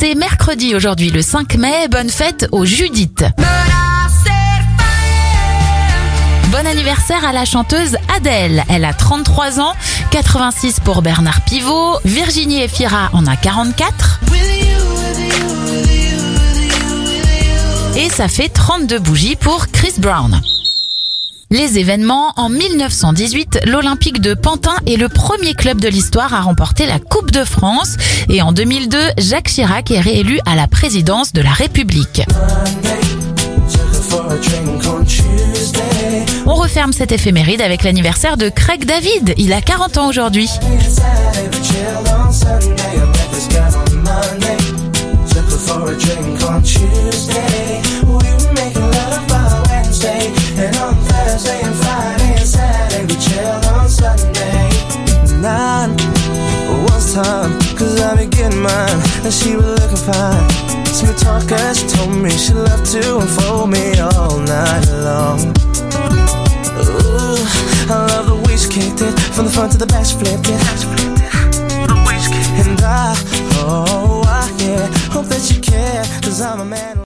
C'est mercredi aujourd'hui, le 5 mai. Bonne fête aux Judith. Bon anniversaire à la chanteuse Adèle. Elle a 33 ans, 86 pour Bernard Pivot. Virginie Efira en a 44. Et ça fait 32 bougies pour Chris Brown. Les événements, en 1918, l'Olympique de Pantin est le premier club de l'histoire à remporter la Coupe de France. Et en 2002, Jacques Chirac est réélu à la présidence de la République. On referme cette éphéméride avec l'anniversaire de Craig David. Il a 40 ans aujourd'hui. Cause I be getting mine And she was looking fine. Smooth talker, she told me she loved to unfold me all night long. Ooh, I love the way she kicked it From the front to the back, she flipped it